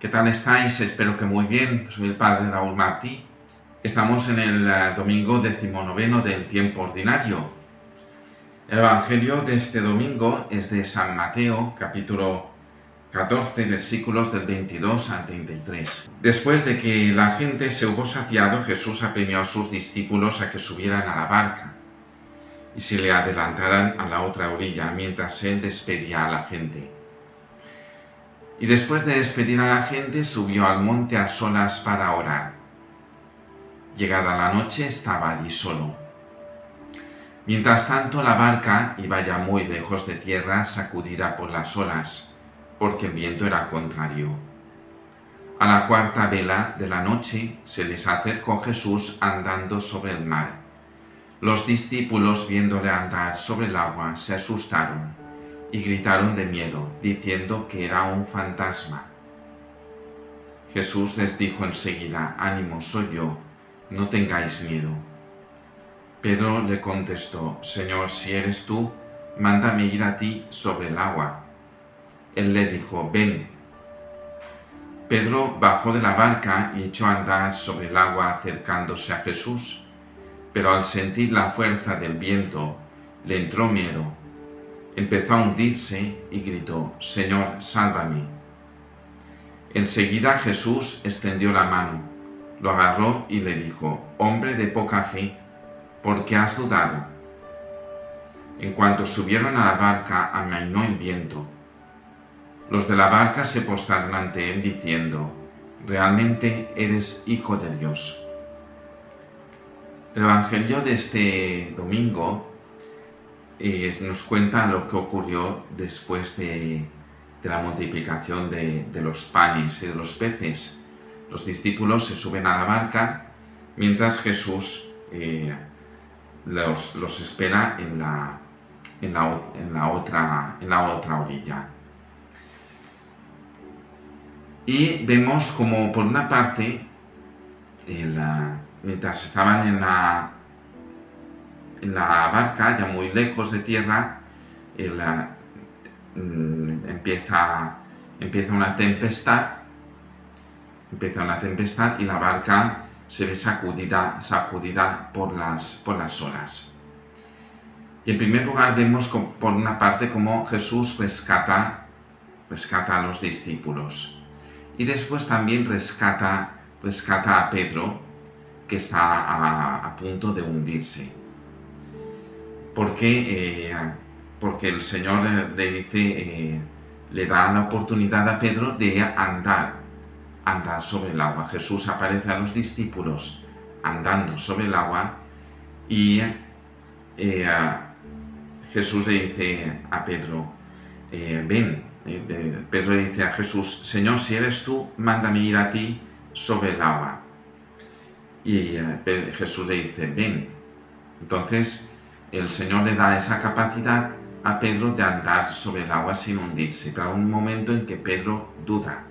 ¿Qué tal estáis? Espero que muy bien. Soy el Padre Raúl Martí. Estamos en el eh, domingo decimonoveno del tiempo ordinario. El Evangelio de este domingo es de San Mateo, capítulo 14, versículos del 22 al 33. Después de que la gente se hubo saciado, Jesús apremió a sus discípulos a que subieran a la barca y se le adelantaran a la otra orilla mientras él despedía a la gente. Y después de despedir a la gente, subió al monte a solas para orar. Llegada la noche, estaba allí solo. Mientras tanto, la barca iba ya muy lejos de tierra, sacudida por las olas, porque el viento era contrario. A la cuarta vela de la noche se les acercó Jesús andando sobre el mar. Los discípulos, viéndole andar sobre el agua, se asustaron y gritaron de miedo, diciendo que era un fantasma. Jesús les dijo enseguida, ánimo, soy yo, no tengáis miedo. Pedro le contestó, Señor, si eres tú, mándame ir a ti sobre el agua. Él le dijo, ven. Pedro bajó de la barca y echó a andar sobre el agua acercándose a Jesús, pero al sentir la fuerza del viento le entró miedo empezó a hundirse y gritó, Señor, sálvame. Enseguida Jesús extendió la mano, lo agarró y le dijo, Hombre de poca fe, ¿por qué has dudado? En cuanto subieron a la barca, amainó el viento. Los de la barca se postraron ante él diciendo, Realmente eres hijo de Dios. El Evangelio de este domingo nos cuenta lo que ocurrió después de, la multiplicación de, los panes y de los peces. Los discípulos se suben a la barca mientras Jesús eh, los, espera en la, otra, en la otra orilla. Y vemos como por una parte, mientras estaban en la, en la barca, ya muy lejos de tierra, mm, empieza, una tempestad, empieza tempestad y la barca se ve sacudida, sacudida por, las, olas. Y en primer lugar vemos por una parte cómo Jesús rescata, rescata a los discípulos. Y después también rescata a Pedro, que está a punto de hundirse porque, eh, porque el Señor le dice, eh, le da la oportunidad a Pedro de andar, andar sobre el agua. Jesús aparece a los discípulos andando sobre el agua y eh, Jesús le dice a Pedro, ven, Pedro le dice a Jesús, Señor, si eres tú, mándame ir a ti sobre el agua. Y Jesús le dice, ven. Entonces, el Señor le da esa capacidad a Pedro de andar sobre el agua sin hundirse, pero un momento en que Pedro duda.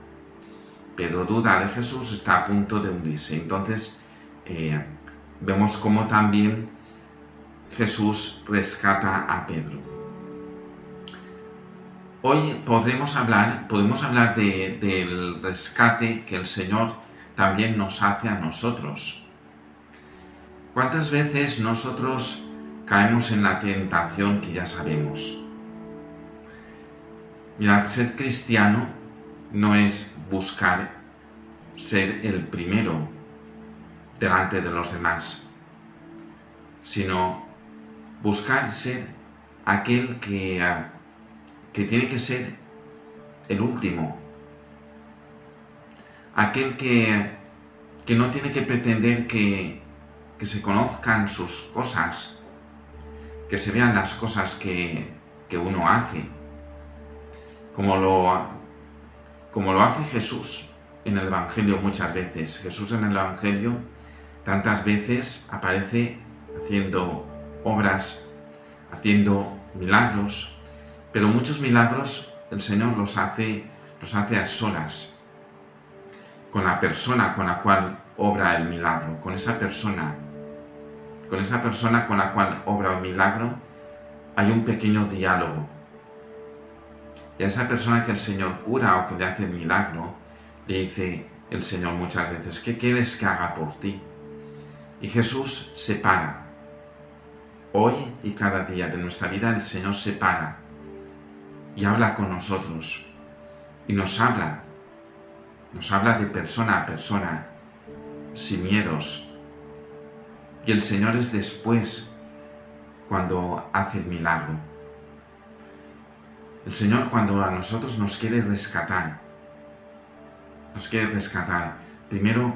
Pedro duda de Jesús, está a punto de hundirse. Entonces eh, vemos cómo también Jesús rescata a Pedro. Hoy podremos hablar, podemos hablar del rescate que el Señor también nos hace a nosotros. ¿Cuántas veces nosotros caemos en la tentación que ya sabemos. Mirad, ser cristiano no es buscar ser el primero delante de los demás, sino buscar ser aquel que, que tiene que ser el último, aquel que, que no tiene que pretender que, que se conozcan sus cosas, que se vean las cosas que, uno hace, como lo, como lo hace Jesús en el Evangelio muchas veces. Jesús en el Evangelio tantas veces aparece haciendo obras, haciendo milagros, pero muchos milagros el Señor los hace, los hace a solas, con la persona con la cual obra el milagro, con esa persona con esa persona con la cual obra un milagro, hay un pequeño diálogo. Y a esa persona que el Señor cura o que le hace el milagro, Le dice el Señor muchas veces, ¿qué quieres que haga por ti? Y Jesús se para. Hoy y cada día de nuestra vida el Señor se para y habla con nosotros. Y nos habla. Nos habla de persona a persona, sin miedos. Y el Señor es después cuando hace el milagro. El Señor cuando a nosotros nos quiere rescatar, nos quiere rescatar, primero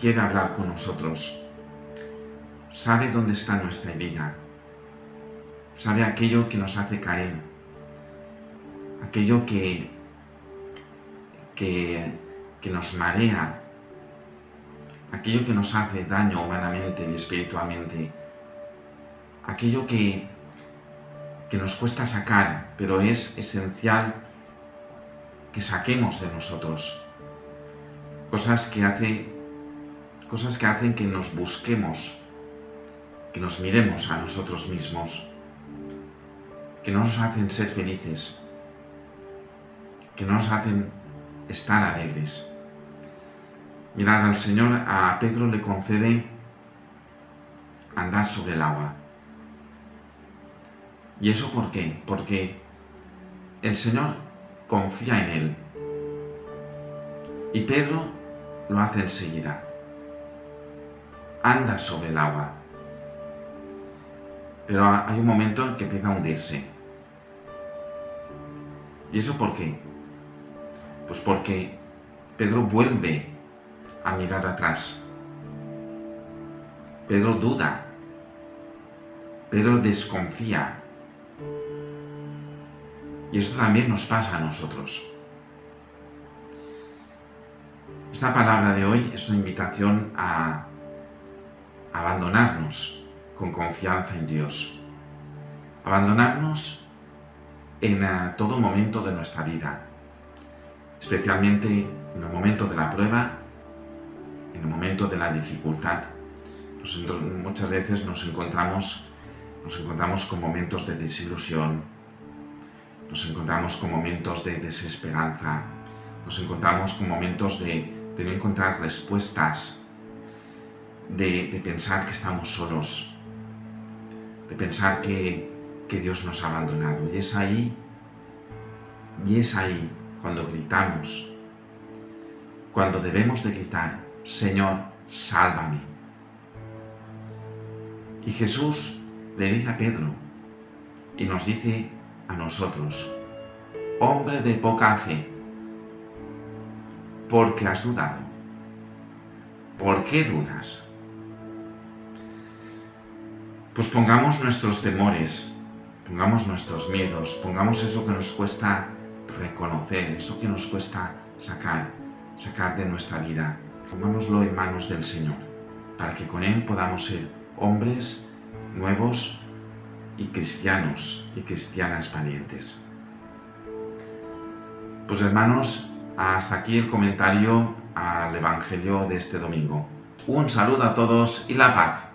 quiere hablar con nosotros. Sabe dónde está nuestra herida. Sabe aquello que nos hace caer. Aquello que, que, que nos marea. Aquello que nos hace daño humanamente y espiritualmente. Aquello que, que nos cuesta sacar, pero es esencial que saquemos de nosotros. Cosas que, cosas que hacen que nos busquemos, que nos miremos a nosotros mismos, que no nos hacen ser felices, que no nos hacen estar alegres. Mirad, al Señor a Pedro le concede andar sobre el agua. ¿Y eso por qué? Porque el Señor confía en él. Y Pedro lo hace enseguida. Anda sobre el agua. Pero hay un momento en que empieza a hundirse. ¿Y eso por qué? Pues porque Pedro vuelve a mirar atrás. Pedro duda. Pedro desconfía. Y esto también nos pasa a nosotros. Esta palabra de hoy es una invitación a abandonarnos con confianza en Dios. Abandonarnos en eh, todo momento de nuestra vida, especialmente en el momento de la prueba, en el momento de la dificultad. muchas veces nos encontramos, nos encontramos con momentos de desilusión, nos encontramos con momentos de desesperanza, nos encontramos con momentos de, no encontrar respuestas, de, de, pensar que estamos solos, de pensar que, que Dios nos ha abandonado. Y es ahí, y es ahí cuando gritamos, cuando debemos de gritar, Señor, sálvame. Y Jesús le dice a Pedro y nos dice a nosotros, hombre de poca fe, ¿por qué has dudado? ¿Por qué dudas? Pues pongamos nuestros temores, pongamos nuestros miedos, pongamos eso que nos cuesta reconocer, eso que nos cuesta sacar, sacar de nuestra vida. Pongámoslo en manos del Señor, para que con Él podamos ser hombres nuevos y cristianos y cristianas valientes. Pues hermanos, hasta aquí el comentario al Evangelio de este domingo. Un saludo a todos y la paz.